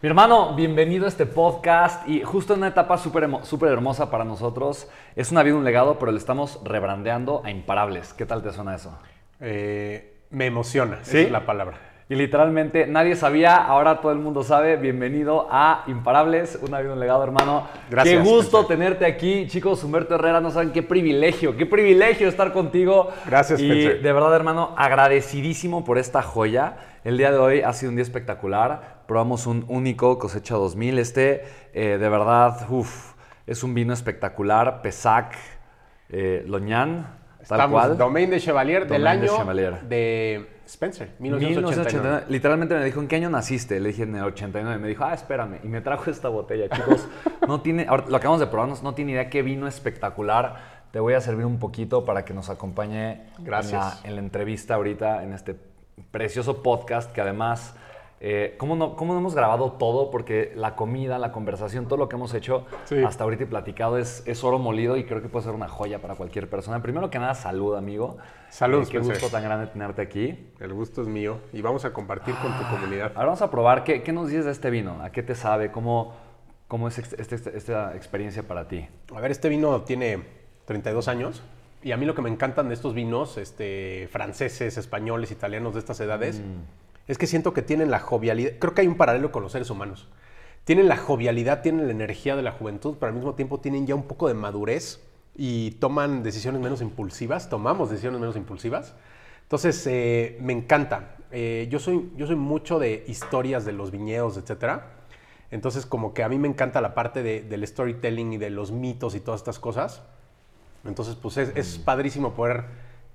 Mi hermano, bienvenido a este podcast y justo en una etapa súper súper hermosa para nosotros. Es una vida, un legado, pero le estamos rebrandeando a Imparables. ¿Qué tal te suena eso? Eh, me emociona, ¿Sí? esa es la palabra. Y literalmente nadie sabía, ahora todo el mundo sabe. Bienvenido a Imparables, una vida, un legado, hermano. Gracias, Qué gusto tenerte aquí, chicos. Humberto Herrera, no saben qué privilegio, qué privilegio estar contigo. Gracias, Y de verdad, hermano, agradecidísimo por esta joya. El día de hoy ha sido un día espectacular. Probamos un único cosecha 2000. Este, eh, de verdad, uff, es un vino espectacular. Pesac, eh, Loñán, tal Estamos cual. Domaine de Chevalier del Domaine de año Chevalier. de Spencer, 1989. 1989. Literalmente me dijo, ¿en qué año naciste? Le dije, en el 89. Me dijo, ah, espérame. Y me trajo esta botella, chicos. No tiene, ahora, lo acabamos de probarnos, no tiene idea qué vino espectacular. Te voy a servir un poquito para que nos acompañe Gracias. En, la, en la entrevista ahorita, en este precioso podcast que además... eh, ¿cómo, no, ¿Cómo no hemos grabado todo? Porque la comida, la conversación, todo lo que hemos hecho Sí. hasta ahorita y platicado es, es oro molido y creo que puede ser una joya para cualquier persona. Primero que nada, salud, amigo. Salud, Eh, Qué gusto tan grande tenerte aquí. El gusto es mío y vamos a compartir con tu comunidad. Ahora vamos a probar. ¿Qué, qué nos dices de este vino? ¿A qué te sabe? ¿Cómo, cómo es este- este- esta experiencia para ti? A ver, este vino tiene 32 años y a mí lo que me encantan de estos vinos este, franceses, españoles, italianos de estas edades es que siento que tienen la jovialidad. Creo que hay un paralelo con los seres humanos. Tienen la jovialidad, tienen la energía de la juventud, pero al mismo tiempo tienen ya un poco de madurez y toman decisiones menos impulsivas, tomamos decisiones menos impulsivas. Entonces, eh, me encanta. Eh, yo, soy, yo soy mucho de historias de los viñedos, etcétera. Entonces, como que a mí me encanta la parte de- del storytelling y de los mitos y todas estas cosas. Entonces, pues es, es padrísimo poder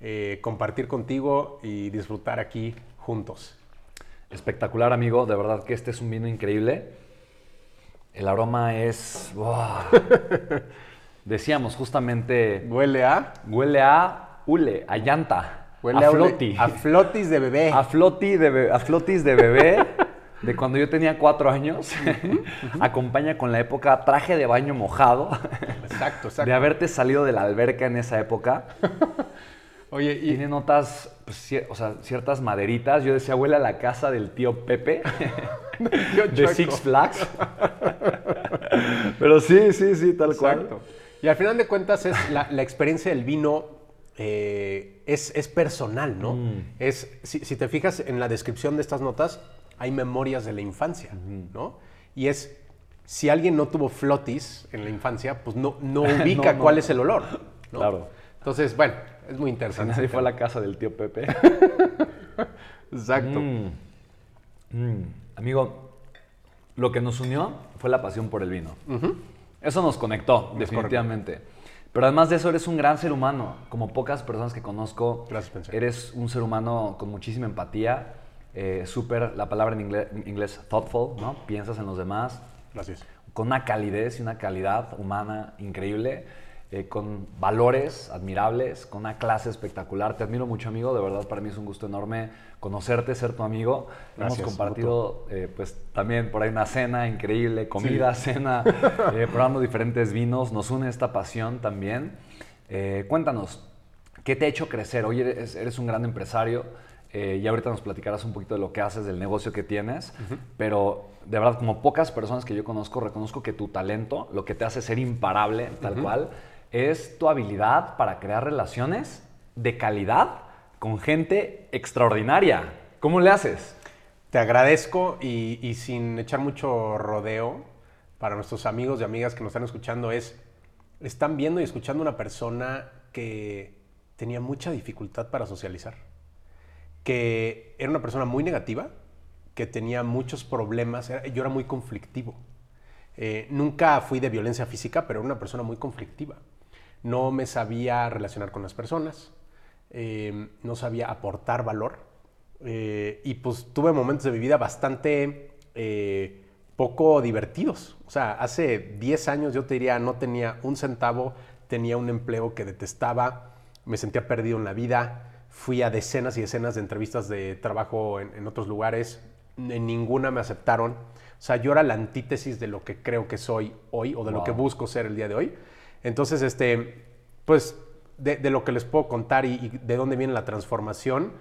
eh, compartir contigo y disfrutar aquí juntos. Espectacular, amigo. De verdad que este es un vino increíble. El aroma es... Decíamos justamente... Huele a... Huele a hule, a llanta, Huele a a, floti. A flotis de bebé. a floti de be- a flotis de bebé de cuando yo tenía cuatro años. Acompaña con la época traje de baño mojado. Exacto, exacto. De haberte salido de la alberca en esa época. Oye, y Tiene notas, pues, o sea, ciertas maderitas. Yo decía, huele a la casa del tío Pepe yo de. Six Flags. Pero sí, sí, sí, tal cual. Y al final de cuentas es la, la experiencia del vino eh, es, es personal, ¿no? Es, si, si te fijas en la descripción de estas notas, hay memorias de la infancia, ¿no? Y es, si alguien no tuvo flotis en la infancia, pues no, no ubica No, no. cuál es el olor, ¿no? Claro. Entonces, bueno, es muy interesante. nadie fue a la casa del tío Pepe. Exacto. Mm. Mm. Amigo, lo que nos unió fue la pasión por el vino. Eso nos conectó, definitivamente. Pero además de eso, eres un gran ser humano. Como pocas personas que conozco, Gracias, eres un ser humano con muchísima empatía. eh, Súper, la palabra en inglés, en inglés, thoughtful, ¿no? Piensas en los demás Gracias. con una calidez y una calidad humana increíble, eh, con valores admirables, con una clase espectacular. Te admiro mucho, amigo. De verdad, para mí es un gusto enorme conocerte, ser tu amigo. Gracias, Hemos compartido, eh, pues, también por ahí una cena increíble, comida, cena, eh, probando diferentes vinos. Nos une esta pasión también. Cuéntanos, ¿qué te ha hecho crecer? Hoy eres, eres un gran empresario. eh, y ahorita nos platicarás un poquito de lo que haces, del negocio que tienes, pero de verdad, como pocas personas que yo conozco, reconozco que tu talento, lo que te hace ser imparable, tal cual, es tu habilidad para crear relaciones de calidad con gente extraordinaria. ¿Cómo le haces? Te agradezco y, sin echar mucho rodeo para nuestros amigos y amigas que nos están escuchando es, están viendo y escuchando una persona que tenía mucha dificultad para socializar, que era una persona muy negativa, que tenía muchos problemas, yo era muy conflictivo. Eh, nunca fui de violencia física, pero era una persona muy conflictiva. No me sabía relacionar con las personas, eh, no sabía aportar valor. eh, y pues tuve momentos de mi vida bastante eh, poco divertidos. O sea, hace 10 años yo te diría, no tenía un centavo, tenía un empleo que detestaba, me sentía perdido en la vida, fui a decenas y decenas de entrevistas de trabajo en, en otros lugares, en ninguna me aceptaron. O sea, yo era la antítesis de lo que creo que soy hoy o de lo que busco ser el día de hoy. Entonces, este, pues, de, de lo que les puedo contar y, y de dónde viene la transformación,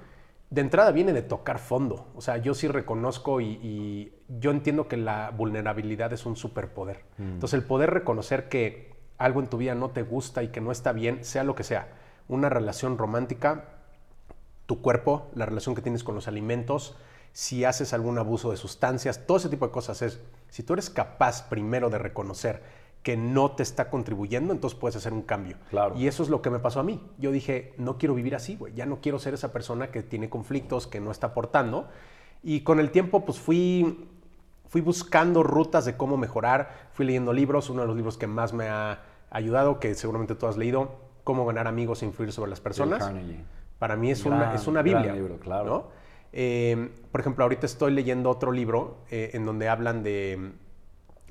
de entrada viene de tocar fondo. O sea, yo sí reconozco y, y yo entiendo que la vulnerabilidad es un superpoder. Entonces, el poder reconocer que algo en tu vida no te gusta y que no está bien, sea lo que sea, una relación romántica, tu cuerpo, la relación que tienes con los alimentos, si haces algún abuso de sustancias, todo ese tipo de cosas es, si tú eres capaz primero de reconocer que no te está contribuyendo, entonces puedes hacer un cambio. Claro. Y eso es lo que me pasó a mí. Yo dije, no quiero vivir así, güey. Ya no quiero ser esa persona que tiene conflictos, que no está aportando. Y con el tiempo, pues fui, fui buscando rutas de cómo mejorar. Fui leyendo libros. Uno de los libros que más me ha ayudado, que seguramente tú has leído, Cómo ganar amigos e influir sobre las personas. Para mí es, Gran- una, es una Biblia. libro, claro. ¿no? Eh, por ejemplo, ahorita estoy leyendo otro libro eh, en donde hablan de,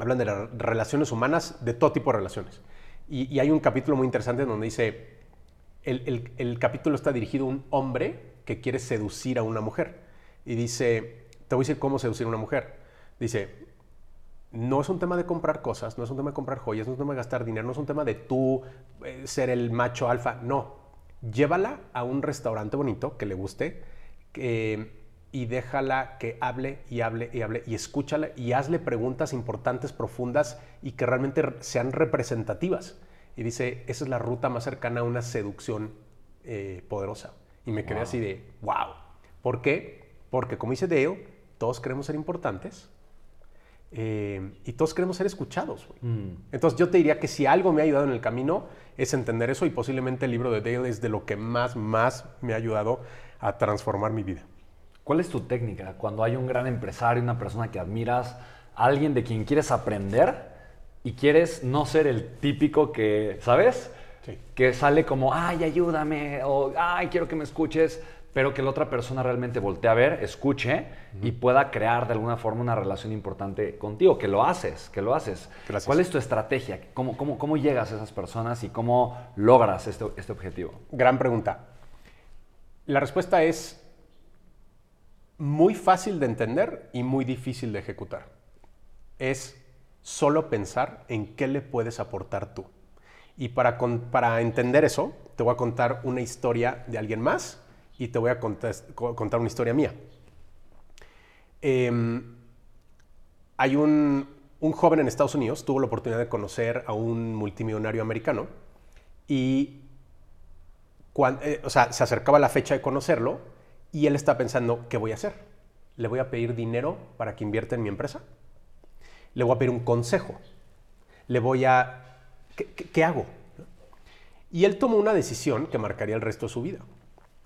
hablan de las relaciones humanas, de todo tipo de relaciones. Y, hay un capítulo muy interesante donde dice, el, el- el capítulo está dirigido a un hombre que quiere seducir a una mujer. Y dice, te voy a decir cómo seducir a una mujer. Dice, no es un tema de comprar cosas, no es un tema de comprar joyas, no es un tema de gastar dinero, no es un tema de tú eh, ser el macho alfa, no. Llévala a un restaurante bonito que le guste que- y déjala que hable y hable y hable y escúchala y hazle preguntas importantes, profundas y que realmente re- sean representativas. Y dice, esa es la ruta más cercana a una seducción eh, poderosa. Y me quedé Wow. así de, wow. ¿Por qué? Porque como dice Dale, todos queremos ser importantes, eh, y todos queremos ser escuchados. Mm. Entonces yo te diría que si algo me ha ayudado en el camino es entender eso y posiblemente el libro de Dale es de lo que más, más me ha ayudado a transformar mi vida. ¿Cuál es tu técnica cuando hay un gran empresario, una persona que admiras, alguien de quien quieres aprender y quieres no ser el típico que, ¿sabes? Sí. Que sale como, ay, ayúdame, o ay, quiero que me escuches, pero que la otra persona realmente voltee a ver, escuche y pueda crear de alguna forma una relación importante contigo, que lo haces, que lo haces. Gracias. ¿Cuál es tu estrategia? ¿Cómo, cómo, cómo llegas a esas personas y cómo logras este, este objetivo? Gran pregunta. La respuesta es muy fácil de entender y muy difícil de ejecutar. Es solo pensar en qué le puedes aportar tú. Y para, para entender eso, te voy a contar una historia de alguien más y te voy a contar una historia mía. Em, hay un, un joven en Estados Unidos, tuvo la oportunidad de conocer a un multimillonario americano y cuan- eh, o sea, se acercaba la fecha de conocerlo y él está pensando, ¿qué voy a hacer? ¿Le voy a pedir dinero para que invierta en mi empresa? ¿Le voy a pedir un consejo? ¿Le voy a... ¿Qué, hago? Y él tomó una decisión que marcaría el resto de su vida.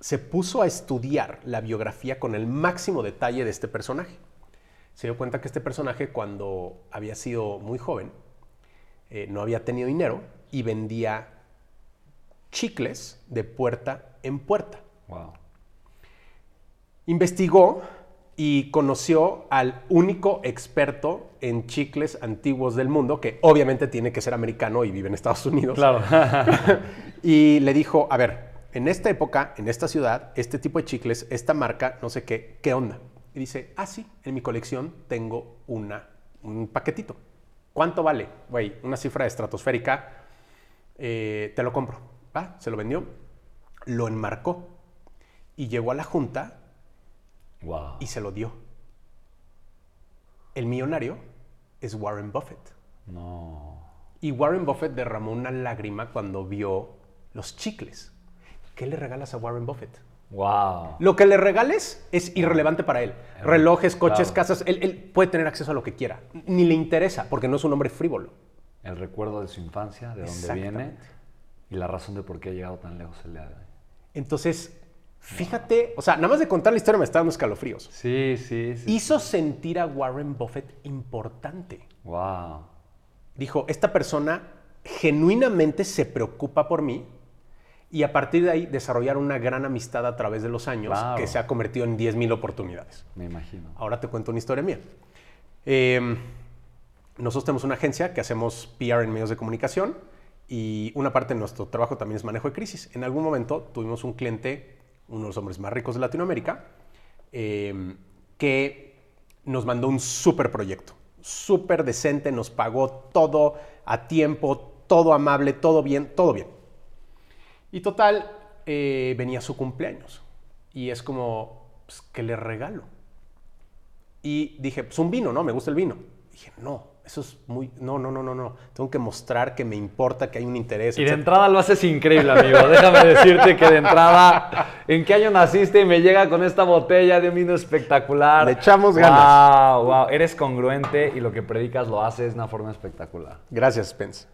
Se puso a estudiar la biografía con el máximo detalle de este personaje. Se dio cuenta que este personaje, cuando había sido muy joven, eh, no había tenido dinero y vendía chicles de puerta en puerta. Wow. Investigó y conoció al único experto en chicles antiguos del mundo, que obviamente tiene que ser americano y vive en Estados Unidos. Claro. Y le dijo, a ver, en esta época, en esta ciudad, este tipo de chicles, esta marca, no sé qué, ¿qué onda? Y dice, ah, sí, en mi colección tengo una, un paquetito. ¿Cuánto vale? Güey, una cifra estratosférica, eh, te lo compro. Va, se lo vendió, lo enmarcó y llegó a la junta wow. y se lo dio. El millonario es Warren Buffett. No. Y Warren Buffett derramó una lágrima cuando vio los chicles. ¿Qué le regalas a Warren Buffett? Wow. Lo que le regales es irrelevante para él. Relojes, coches, Claro. casas, él, él puede tener acceso a lo que quiera. Ni le interesa porque no es un hombre frívolo. El recuerdo de su infancia, de dónde viene y la razón de por qué ha llegado tan lejos el día de hoy. Entonces, fíjate, o sea, nada más de contar la historia me está dando escalofríos. Sí, sí, sí. Hizo sentir a Warren Buffett importante. Wow. Dijo, esta persona genuinamente se preocupa por mí y a partir de ahí desarrollar una gran amistad a través de los años que se ha convertido en 10.000 oportunidades. Me imagino. Ahora te cuento una historia mía. Eh, nosotros tenemos una agencia que hacemos PR en medios de comunicación y una parte de nuestro trabajo también es manejo de crisis. En algún momento tuvimos un cliente, uno de los hombres más ricos de Latinoamérica, eh, que nos mandó un súper proyecto, súper decente, nos pagó todo a tiempo, todo amable, todo bien, todo bien. Y total, eh, venía su cumpleaños. Y es como, pues, ¿qué le regalo? Y dije, pues un vino, ¿no? Me gusta el vino. Dije, no, eso es muy... No, no, no, no, no. Tengo que mostrar que me importa, que hay un interés. Y de entrada lo haces increíble, amigo. Déjame decirte que de entrada, ¿en qué año naciste? Y me llega con esta botella de un vino espectacular. Le echamos ganas. Wow, wow. Eres congruente y lo que predicas lo haces de una forma espectacular. Gracias, Spence.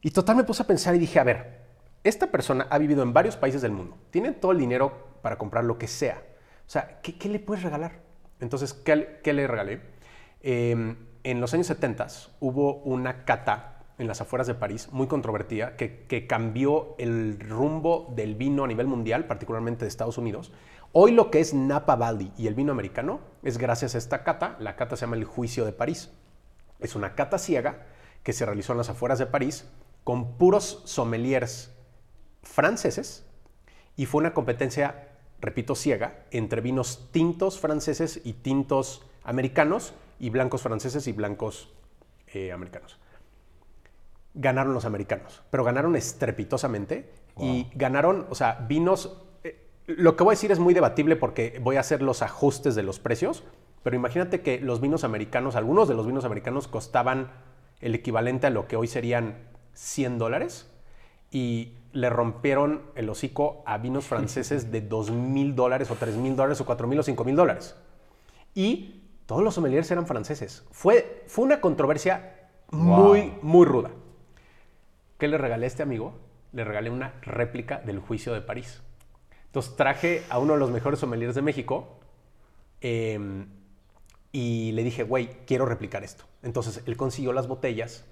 Y total me puse a pensar y dije, a ver, esta persona ha vivido en varios países del mundo. Tiene todo el dinero para comprar lo que sea. O sea, ¿qué, le puedes regalar? Entonces, ¿qué, qué le regalé? Eh, en los años 70 hubo una cata en las afueras de París, muy controvertida, que, cambió el rumbo del vino a nivel mundial, particularmente de Estados Unidos. Hoy lo que es Napa Valley y el vino americano es gracias a esta cata. La cata se llama el Juicio de París. Es una cata ciega que se realizó en las afueras de París con puros sommeliers franceses y fue una competencia, repito, ciega entre vinos tintos franceses y tintos americanos y blancos franceses y blancos eh, americanos. Ganaron los americanos, pero ganaron estrepitosamente y ganaron, o sea, vinos... Eh, lo que voy a decir es muy debatible porque voy a hacer los ajustes de los precios, pero imagínate que los vinos americanos, algunos de los vinos americanos costaban el equivalente a lo que hoy serían 100 dólares y le rompieron el hocico a vinos franceses de 2 mil dólares o 3 mil dólares o 4 mil o 5 mil dólares. Y todos los sommeliers eran franceses. Fue, fue una controversia muy, muy ruda. ¿Qué le regalé a este amigo? Le regalé una réplica del juicio de París. Entonces traje a uno de los mejores sommeliers de México em, y le dije, güey, quiero replicar esto. Entonces él consiguió las botellas,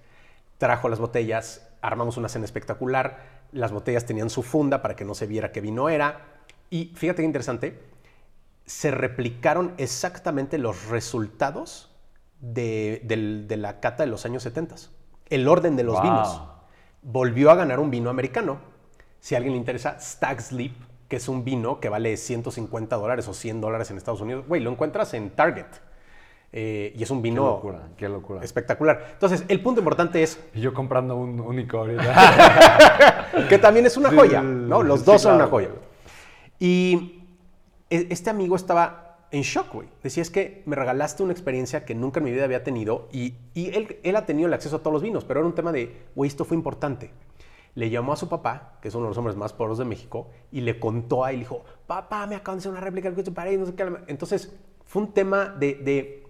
trajo las botellas, armamos una cena espectacular. Las botellas tenían su funda para que no se viera qué vino era. Y fíjate qué interesante, se replicaron exactamente los resultados de, la cata de los años 70. El orden de los vinos. Volvió a ganar un vino americano. Si a alguien le interesa, Stag's Leap, que es un vino que vale 150 dólares o 100 dólares en Estados Unidos. Güey, lo encuentras en Target. Eh, y es un vino qué locura, qué locura. espectacular. Entonces, el punto importante es... Y yo comprando un único que también es una joya, ¿no? Los dos son una joya. Y este amigo estaba en shock, güey. Decía, es que me regalaste una experiencia que nunca en mi vida había tenido y, él, él, ha tenido el acceso a todos los vinos, pero era un tema de, güey, esto fue importante. Le llamó a su papá, que es uno de los hombres más pobres de México, y le contó a él, dijo, papá, me acaban de hacer una réplica del para no sé qué. Entonces, fue un tema de, de,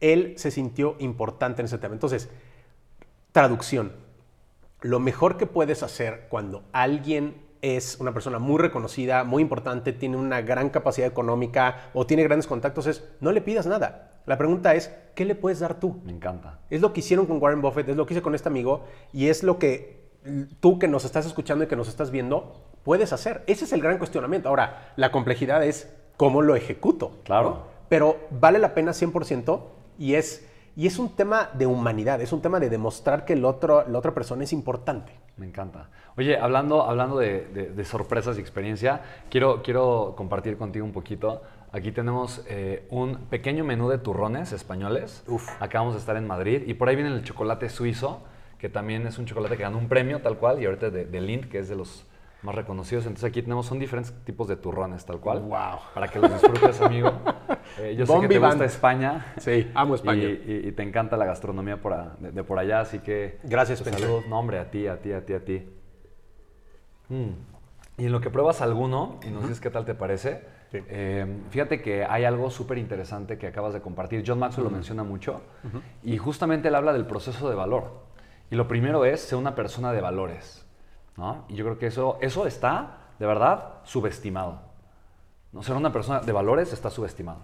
él se sintió importante en ese tema. Entonces, traducción. Lo mejor que puedes hacer cuando alguien es una persona muy reconocida, muy importante, tiene una gran capacidad económica o tiene grandes contactos, es no le pidas nada. La pregunta es, ¿qué le puedes dar tú? Me encanta. Es lo que hicieron con Warren Buffett, es lo que hice con este amigo y es lo que tú que nos estás escuchando y que nos estás viendo puedes hacer. Ese es el gran cuestionamiento. Ahora, la complejidad es cómo lo ejecuto. Claro. Pero vale la pena 100% y es y es un tema de humanidad, es un tema de demostrar que el otro, la otra persona es importante. Me encanta. Oye, hablando, hablando de, sorpresas y experiencia, quiero, quiero compartir contigo un poquito. Aquí tenemos eh, un pequeño menú de turrones españoles. Uf. Acabamos de estar en Madrid y por ahí viene el chocolate suizo, que también es un chocolate que ganó un premio tal cual, y ahorita de, de Lind, que es de los más reconocidos. Entonces aquí tenemos, son diferentes tipos de turrones, tal cual. ¡Wow! Para que los disfrutes, amigo. Eh, yo sé que te gusta España. Sí, amo España. Y, te encanta la gastronomía por de, por allá, así que... Gracias, pues, Saludos. No, hombre, a ti, a ti, a ti, a ti. Mm. Y en lo que pruebas alguno, y nos dices qué tal te parece, eh, fíjate que hay algo súper interesante que acabas de compartir. John Maxwell lo menciona mucho, y justamente él habla del proceso de valor. Y lo primero es ser una persona de valores. Y yo creo que eso, eso está, de verdad, subestimado. ¿no? Ser una persona de valores está subestimado.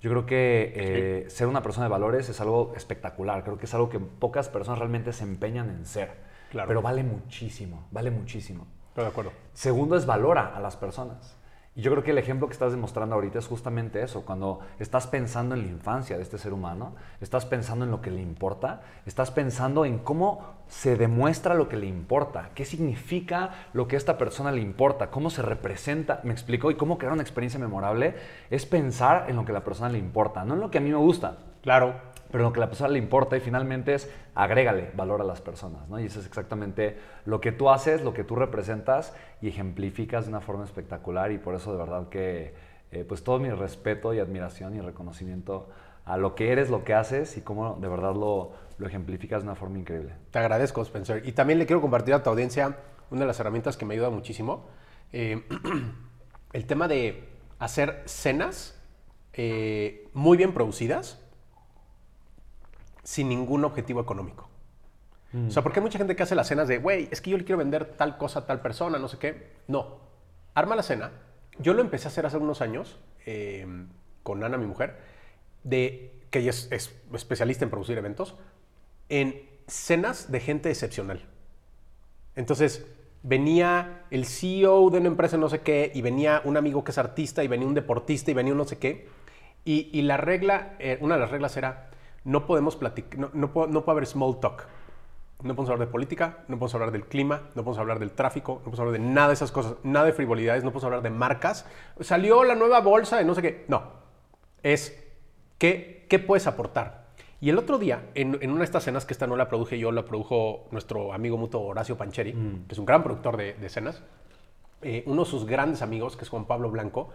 Yo creo que eh, ser una persona de valores es algo espectacular. Creo que es algo que pocas personas realmente se empeñan en ser. Claro. Pero vale muchísimo, vale muchísimo. Estoy de acuerdo. Segundo es valora a las personas. Y yo creo que el ejemplo que estás demostrando ahorita es justamente eso, cuando estás pensando en la infancia de este ser humano, estás pensando en lo que le importa, estás pensando en cómo se demuestra lo que le importa, qué significa lo que a esta persona le importa, cómo se representa, me explico, y cómo crear una experiencia memorable, es pensar en lo que a la persona le importa, no en lo que a mí me gusta. Claro pero lo que la persona le importa y finalmente es agrégale valor a las personas, ¿no? Y eso es exactamente lo que tú haces, lo que tú representas y ejemplificas de una forma espectacular y por eso de verdad que eh, pues todo mi respeto y admiración y reconocimiento a lo que eres, lo que haces y cómo de verdad lo, lo ejemplificas de una forma increíble. Te agradezco, Spencer. Y también le quiero compartir a tu audiencia una de las herramientas que me ayuda muchísimo. Eh, el tema de hacer cenas eh, muy bien producidas sin ningún objetivo económico. O sea, porque hay mucha gente que hace las cenas de, güey, es que yo le quiero vender tal cosa a tal persona, no sé qué. No. Arma la cena. Yo lo empecé a hacer hace unos años eh, con Ana, mi mujer, de, que ella es, es especialista en producir eventos, en cenas de gente excepcional. Entonces, venía el CEO de una empresa no sé qué, y venía un amigo que es artista, y venía un deportista, y venía un no sé qué. Y, y la regla, eh, una de las reglas era, no podemos platicar, no, no, puedo, no puede haber small talk. No podemos hablar de política, no podemos hablar del clima, no podemos hablar del tráfico, no podemos hablar de nada de esas cosas, nada de frivolidades, no podemos hablar de marcas. Salió la nueva bolsa de no sé qué. No. Es, ¿qué, qué puedes aportar? Y el otro día, en, en, una de estas cenas, que esta no la produje yo, la produjo nuestro amigo mutuo Horacio Pancheri, mm. que es un gran productor de, de cenas, eh, uno de sus grandes amigos, que es Juan Pablo Blanco,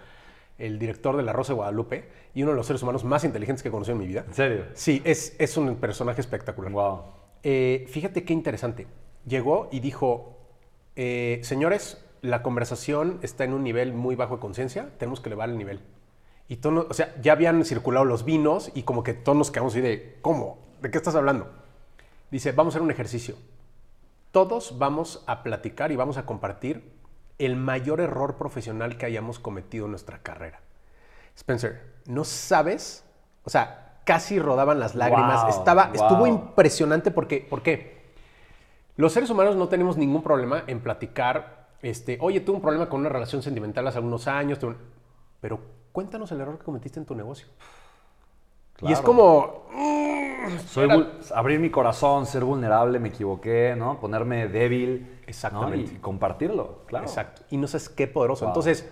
el director de La Rosa de Guadalupe y uno de los seres humanos más inteligentes que he conocido en mi vida. ¿En serio? Sí, es, es un personaje espectacular. Wow. Eh, fíjate qué interesante. Llegó y dijo, eh, señores, la conversación está en un nivel muy bajo de conciencia, tenemos que elevar el nivel. Y todos, o sea, ya habían circulado los vinos y como que todos nos quedamos así de, ¿cómo? ¿De qué estás hablando? Dice, vamos a hacer un ejercicio. Todos vamos a platicar y vamos a compartir el mayor error profesional que hayamos cometido en nuestra carrera. Spencer, no sabes, o sea, casi rodaban las lágrimas. Wow, Estaba, wow. Estuvo impresionante porque, ¿por qué? Los seres humanos no tenemos ningún problema en platicar, este, oye, tuve un problema con una relación sentimental hace algunos años, un- pero cuéntanos el error que cometiste en tu negocio. Y es como, Soy Era- abrir mi corazón, ser vulnerable, me equivoqué, ¿no? Ponerme débil. ¿no? Exactamente. Y compartirlo, claro. Exacto. Y no sabes qué poderoso. Wow. Entonces,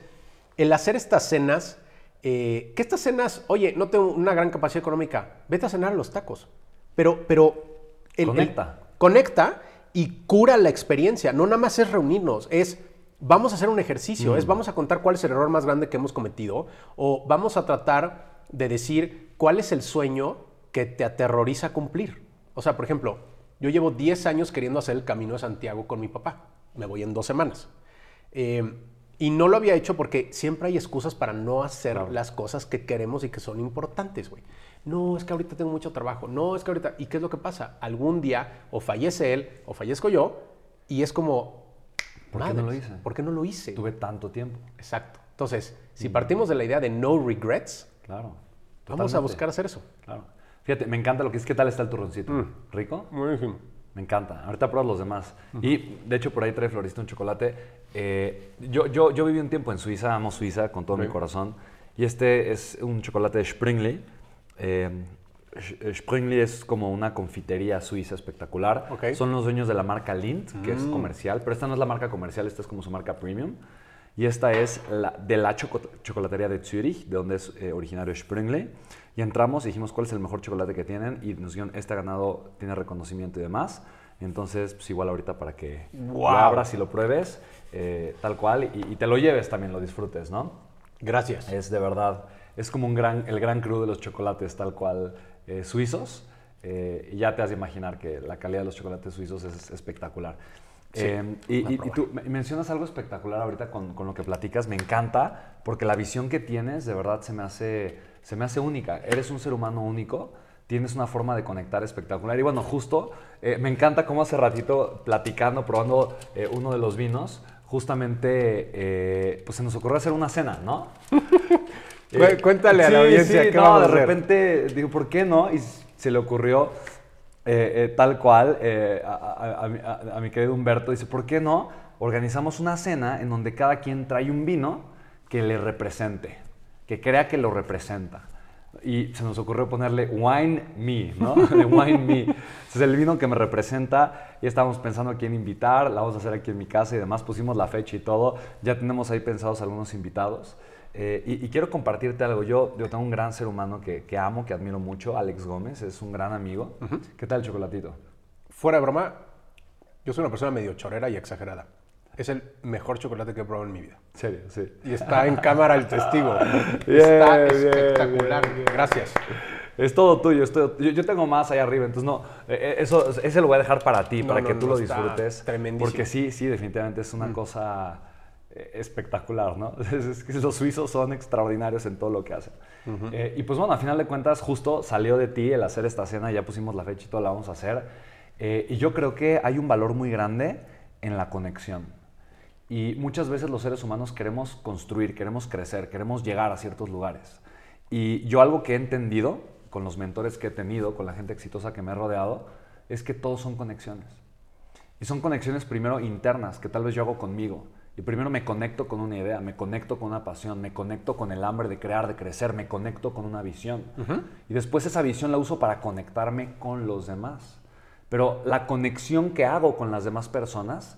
el hacer estas cenas, eh, que estas cenas, oye, no tengo una gran capacidad económica, vete a cenar a los tacos. Pero, pero. el- el- Conecta. conecta y cura la experiencia. No nada más es reunirnos, es. Vamos a hacer un ejercicio, Mm. es vamos a contar cuál es el error más grande que hemos cometido o vamos a tratar de decir cuál es el sueño que te aterroriza cumplir. O sea, por ejemplo, yo llevo 10 años queriendo hacer el Camino de Santiago con mi papá. Me voy en dos semanas. Eh, y no lo había hecho porque siempre hay excusas para no hacer las cosas que queremos y que son importantes, güey. No, es que ahorita tengo mucho trabajo. No, es que ahorita... ¿Y qué es lo que pasa? Algún día o fallece él o fallezco yo y es como... ¿Por qué no lo hice? ¿Por qué no lo hice? Tuve tanto tiempo. Exacto. Entonces, si partimos de la idea de no regrets, Claro. vamos a buscar hacer eso. Claro. Fíjate, me encanta lo que es. ¿Qué tal está el turroncito? Mm. ¿Rico? Buenísimo. Me encanta. Ahorita pruebas los demás. Y de hecho, por ahí trae Florista un chocolate. Eh, yo, yo, yo viví un tiempo en Suiza, amo Suiza con todo mi corazón. Y este es un chocolate de Springly. Eh, Springly es como una confitería suiza espectacular. Ok. Son los dueños de la marca Lindt, que es Mm. comercial, pero esta no es la marca comercial, esta es como su marca premium. Y esta es la, de la choco- chocolatería de Zurich, de donde es eh, originario Springly. Y entramos y dijimos cuál es el mejor chocolate que tienen y nos dijeron, este ha ganado, tiene reconocimiento y demás. Entonces, pues igual ahorita para que Wow. lo abras y lo pruebes, eh, tal cual, y, y te lo lleves también, lo disfrutes, ¿no? Gracias. Es de verdad, es como un gran, el gran crew de los chocolates tal cual eh, suizos. eh, y ya te has de imaginar que la calidad de los chocolates suizos es espectacular. Sí, Eh, y, tú me- mencionas algo espectacular ahorita con, con lo que platicas, me encanta, porque la visión que tienes de verdad se me hace, se me hace única. Eres un ser humano único, tienes una forma de conectar espectacular. Y bueno, justo, eh, me encanta cómo hace ratito platicando, probando eh, uno de los vinos, justamente eh, pues se nos ocurrió hacer una cena, ¿no? Cu- cuéntale a la audiencia sí, qué no, vamos de a hacer. repente digo, ¿por qué no? Y se le ocurrió eh, eh, tal cual eh, a, a- a a- mi querido Humberto, dice, ¿por qué no? Organizamos una cena en donde cada quien trae un vino que le represente, que crea que lo representa. Y se nos ocurrió ponerle Wine Me, ¿no? Wine Me. Es el vino que me representa. Ya estábamos pensando a quién invitar, la vamos a hacer aquí en mi casa y demás. Pusimos la fecha y todo. Ya tenemos ahí pensados algunos invitados. Eh, y, y quiero compartirte algo. Yo, yo tengo un gran ser humano que, que amo, que admiro mucho, Alex Gómez, es un gran amigo. ¿Qué tal chocolatito? Fuera de broma, yo soy una persona medio chorera y exagerada. Es el mejor chocolate que he probado en mi vida. Serio, sí. Y está en cámara el testigo. Bien, está espectacular. bien, bien. Gracias. Es todo tuyo. es todo- yo, yo tengo más allá arriba, entonces no. eh, eh, Eso, ese lo voy a dejar para ti, No, para no, que no, tú lo está disfrutes. tremendísimo. Porque sí, sí, definitivamente es una cosa eh, espectacular, ¿no? Es- que los suizos son extraordinarios en todo lo que hacen. Eh, y pues bueno, a final de cuentas, justo salió de ti el hacer esta cena, ya pusimos la fecha y todo la vamos a hacer. Eh, y yo creo que hay un valor muy grande en la conexión. Y muchas veces los seres humanos queremos construir, queremos crecer, queremos llegar a ciertos lugares. Y yo algo que he entendido con los mentores que he tenido, con la gente exitosa que me he rodeado, es que todos son conexiones. Y son conexiones primero internas, que tal vez yo hago conmigo. Y primero me conecto con una idea, me conecto con una pasión, me conecto con el hambre de crear, de crecer, me conecto con una visión. Y después esa visión la uso para conectarme con los demás. Pero la conexión que hago con las demás personas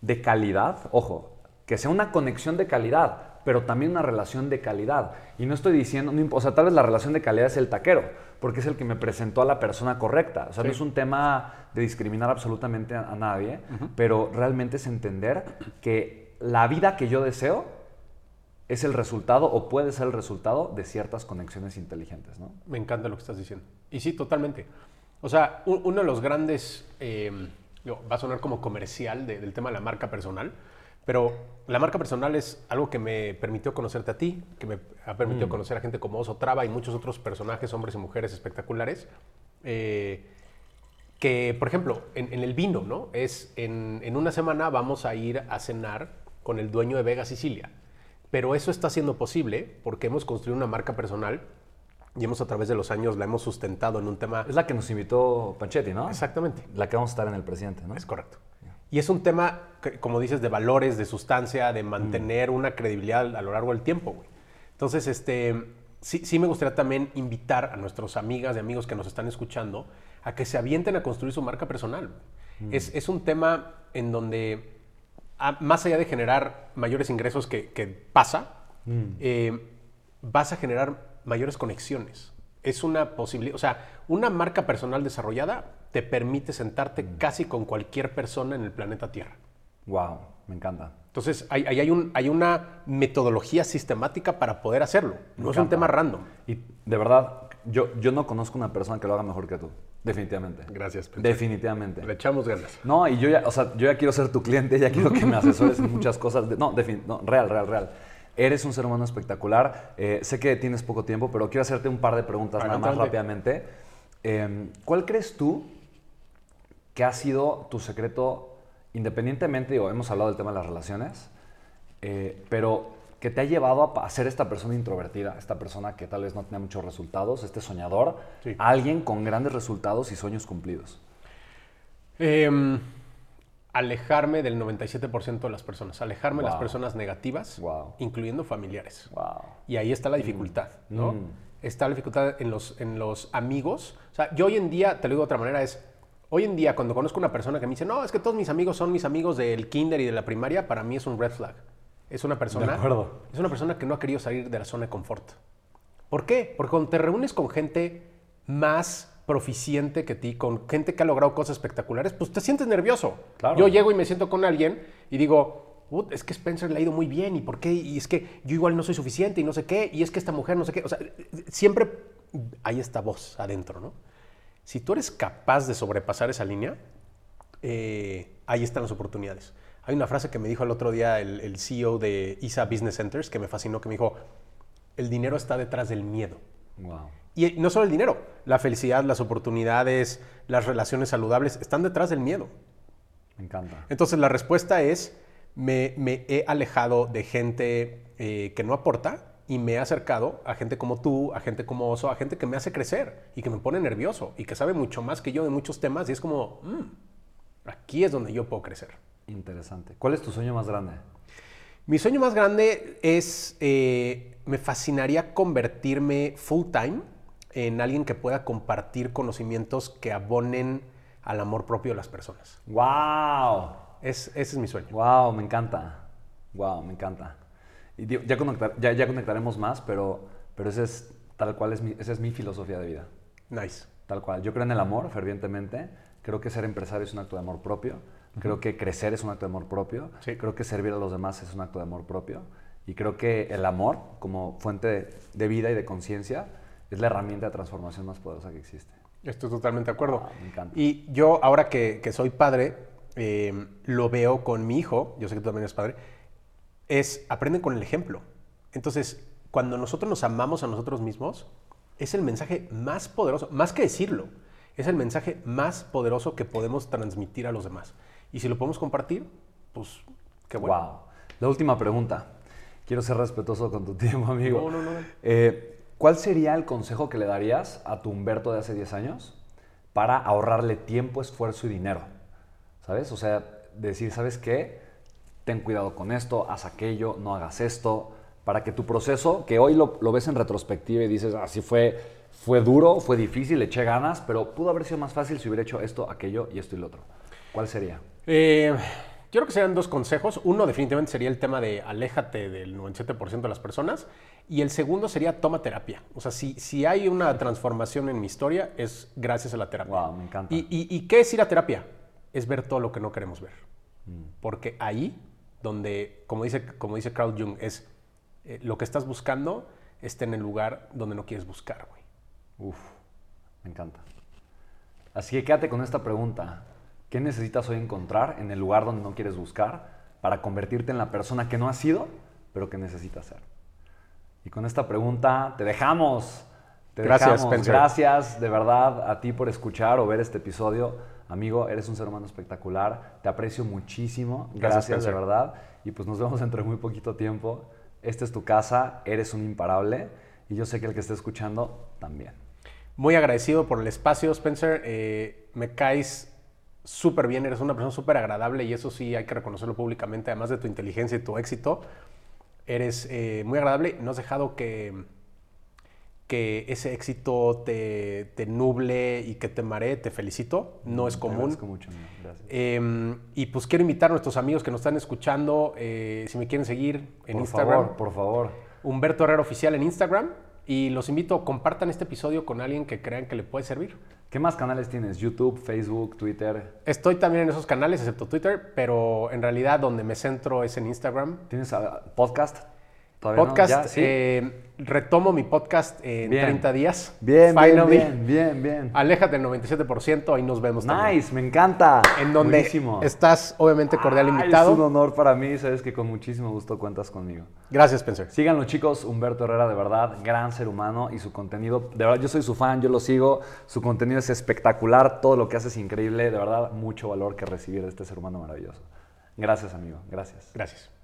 de calidad, ojo, que sea una conexión de calidad, pero también una relación de calidad. Y no estoy diciendo, o sea, tal vez la relación de calidad es el taquero, porque es el que me presentó a la persona correcta. O sea, no es un tema de discriminar absolutamente a, a nadie, pero realmente es entender que la vida que yo deseo es el resultado o puede ser el resultado de ciertas conexiones inteligentes, ¿no? Me encanta lo que estás diciendo. Y sí, totalmente. O sea, uno de los grandes, eh, digo, va a sonar como comercial de- del tema de la marca personal, pero la marca personal es algo que me permitió conocerte a ti, que me ha permitido conocer a gente como Oso Traba y muchos otros personajes, hombres y mujeres espectaculares. eh, que, por ejemplo, en, en el vino, ¿no? Es en, en una semana vamos a ir a cenar con el dueño de Vega Sicilia. Pero eso está siendo posible porque hemos construido una marca personal y hemos a través de los años la hemos sustentado en un tema... Es la que nos invitó Panchetti, ¿no? Exactamente, La que vamos a estar en el presidente, ¿no? es correcto. Y es un tema, como dices, de valores, de sustancia, de mantener una credibilidad a lo largo del tiempo, güey. Entonces, este, sí, sí me gustaría también invitar a nuestras amigas y amigos que nos están escuchando a que se avienten a construir su marca personal. Es, es un tema en donde, a- más allá de generar mayores ingresos que, que pasa, eh, vas a generar mayores conexiones. Es una posibilidad, o sea, una marca personal desarrollada te permite sentarte casi con cualquier persona en el planeta Tierra. Wow, me encanta. Entonces, ahí hay, un, hay una metodología sistemática para poder hacerlo. No es un tema random. Y de verdad, yo, yo no conozco una persona que lo haga mejor que tú. Definitivamente. Gracias, Pencho. Definitivamente. Le echamos ganas. No, y yo ya, o sea, yo ya quiero ser tu cliente, ya quiero que me asesores en muchas cosas. de- no, no, real, real, real. Eres un ser humano espectacular. Eh, sé que tienes poco tiempo, pero quiero hacerte un par de preguntas nada más rápidamente. Eh, ¿Cuál crees tú que ha sido tu secreto, independientemente, digo, hemos hablado del tema de las relaciones, eh, pero que te ha llevado a, ser esta persona introvertida, esta persona que tal vez no tenía muchos resultados, este soñador, Sí. alguien con grandes resultados y sueños cumplidos? Em, alejarme del 97% de las personas. Alejarme de las Wow. personas negativas, Wow. incluyendo familiares. Wow. Y ahí está la dificultad, ¿no? Mm. Está la dificultad en los, en los amigos. O sea, yo hoy en día, te lo digo de otra manera, es, hoy en día cuando conozco una persona que me dice, no, es que todos mis amigos son mis amigos del kinder y de la primaria, para mí es un red flag. Es una persona, De acuerdo. es una persona que no ha querido salir de la zona de confort. ¿Por qué? Porque cuando te reúnes con gente más proficiente que ti, con gente que ha logrado cosas espectaculares, pues te sientes nervioso. Claro. Yo llego y me siento con alguien y digo, "Ut, es que Spencer le ha ido muy bien y por qué, y es que yo igual no soy suficiente y no sé qué, y es que esta mujer no sé qué. O sea, siempre hay esta voz adentro, ¿no? Si tú eres capaz de sobrepasar esa línea, eh, ahí están las oportunidades. Hay una frase que me dijo el otro día el, el CEO de ISA Business Centers que me fascinó, que me dijo, el dinero está detrás del miedo. Wow. Y no solo el dinero, la felicidad, las oportunidades, las relaciones saludables están detrás del miedo. Me encanta. Entonces la respuesta es, me, me he alejado de gente eh, que no aporta y me he acercado a gente como tú, a gente como Oso, a gente que me hace crecer y que me pone nervioso y que sabe mucho más que yo de muchos temas y es como, "Mm, aquí es donde yo puedo crecer. Interesante. ¿Cuál es tu sueño más grande? Mi sueño más grande es, eh, me fascinaría convertirme full time en alguien que pueda compartir conocimientos que abonen al amor propio de las personas. ¡Wow! Es, ese es mi sueño. ¡Wow! Me encanta. ¡Wow! Me encanta. Y digo, ya, conectar- ya, ya conectaremos más, pero, pero ese es tal cual es mi, esa es mi filosofía de vida. Nice. Tal cual. Yo creo en el amor fervientemente. Creo que ser empresario es un acto de amor propio. Creo que crecer es un acto de amor propio. Sí. Creo que servir a los demás es un acto de amor propio. Y creo que el amor, como fuente de, de vida y de conciencia, es la herramienta de transformación más poderosa que existe. Estoy totalmente de acuerdo. Ah, me encanta. Y yo, ahora que, que soy padre, eh, lo veo con mi hijo, yo sé que tú también eres padre, es aprenden con el ejemplo. Entonces, cuando nosotros nos amamos a nosotros mismos, es el mensaje más poderoso, más que decirlo, es el mensaje más poderoso que podemos transmitir a los demás. Y si lo podemos compartir, pues qué bueno. Wow. La última pregunta. Quiero ser respetuoso con tu tiempo, amigo. No, no, no. Eh, ¿Cuál sería el consejo que le darías a tu Humberto de hace 10 años para ahorrarle tiempo, esfuerzo y dinero? ¿Sabes? O sea, decir, ¿sabes qué? Ten cuidado con esto, haz aquello, no hagas esto, para que tu proceso, que hoy lo, lo ves en retrospectiva y dices, así fue, fue duro, fue difícil, le eché ganas, pero pudo haber sido más fácil si hubiera hecho esto, aquello y esto y lo otro. ¿Cuál sería? Eh, yo creo que serían dos consejos. Uno definitivamente sería el tema de aléjate del 97% de las personas. Y el segundo sería toma terapia. O sea, si, si hay una transformación en mi historia es gracias a la terapia. Wow, me encanta. ¿Y, y, y qué es ir a terapia? Es ver todo lo que no queremos ver. Porque ahí, donde, como dice, como dice Carl Jung, es eh, lo que estás buscando está en el lugar donde no quieres buscar, güey. Uf, me encanta. Así que quédate con esta pregunta. ¿Qué necesitas hoy encontrar en el lugar donde no quieres buscar para convertirte en la persona que no has sido, pero que necesitas ser? Y con esta pregunta te dejamos. Te Gracias, dejamos. Spencer. Gracias de verdad a ti por escuchar o ver este episodio. Amigo, eres un ser humano espectacular. Te aprecio muchísimo. Gracias, Gracias, de verdad. Y pues nos vemos dentro de muy poquito tiempo. Esta es tu casa, eres un imparable. Y yo sé que el que esté escuchando también. Muy agradecido por el espacio, Spencer. Eh, me caes súper bien, eres una persona súper agradable y eso sí hay que reconocerlo públicamente, además de tu inteligencia y tu éxito. Eres eh, muy agradable, no has dejado que, que ese éxito te, te nuble y que te maree, te felicito, no es Te común. agradezco mucho, amigo. Gracias. Eh, y pues quiero invitar a nuestros amigos que nos están escuchando, eh, si me quieren seguir en por Instagram, favor, por favor. Humberto Herrera Oficial en Instagram. Y los invito, compartan este episodio con alguien que crean que le puede servir. ¿Qué más canales tienes? YouTube, Facebook, Twitter. Estoy también en esos canales, excepto Twitter, pero en realidad donde me centro es en Instagram. ¿Tienes ah, podcast? ¿Todavía no? Podcast, ¿Ya? ¿Sí? eh, retomo mi podcast en Bien. 30 días. bien, bien, Finally. bien, bien, bien. Aléjate del 97%, ahí nos vemos también. Nice, me encanta. En donde Buenísimo. estás obviamente cordial Ay, invitado. Es un honor para mí, sabes que con muchísimo gusto cuentas conmigo. Gracias, Spencer. Síganlo chicos, Humberto Herrera de verdad, gran ser humano y su contenido, de verdad yo soy su fan, yo lo sigo, su contenido es espectacular, todo lo que hace es increíble, de verdad mucho valor que recibir de este ser humano maravilloso. Gracias amigo, gracias. Gracias.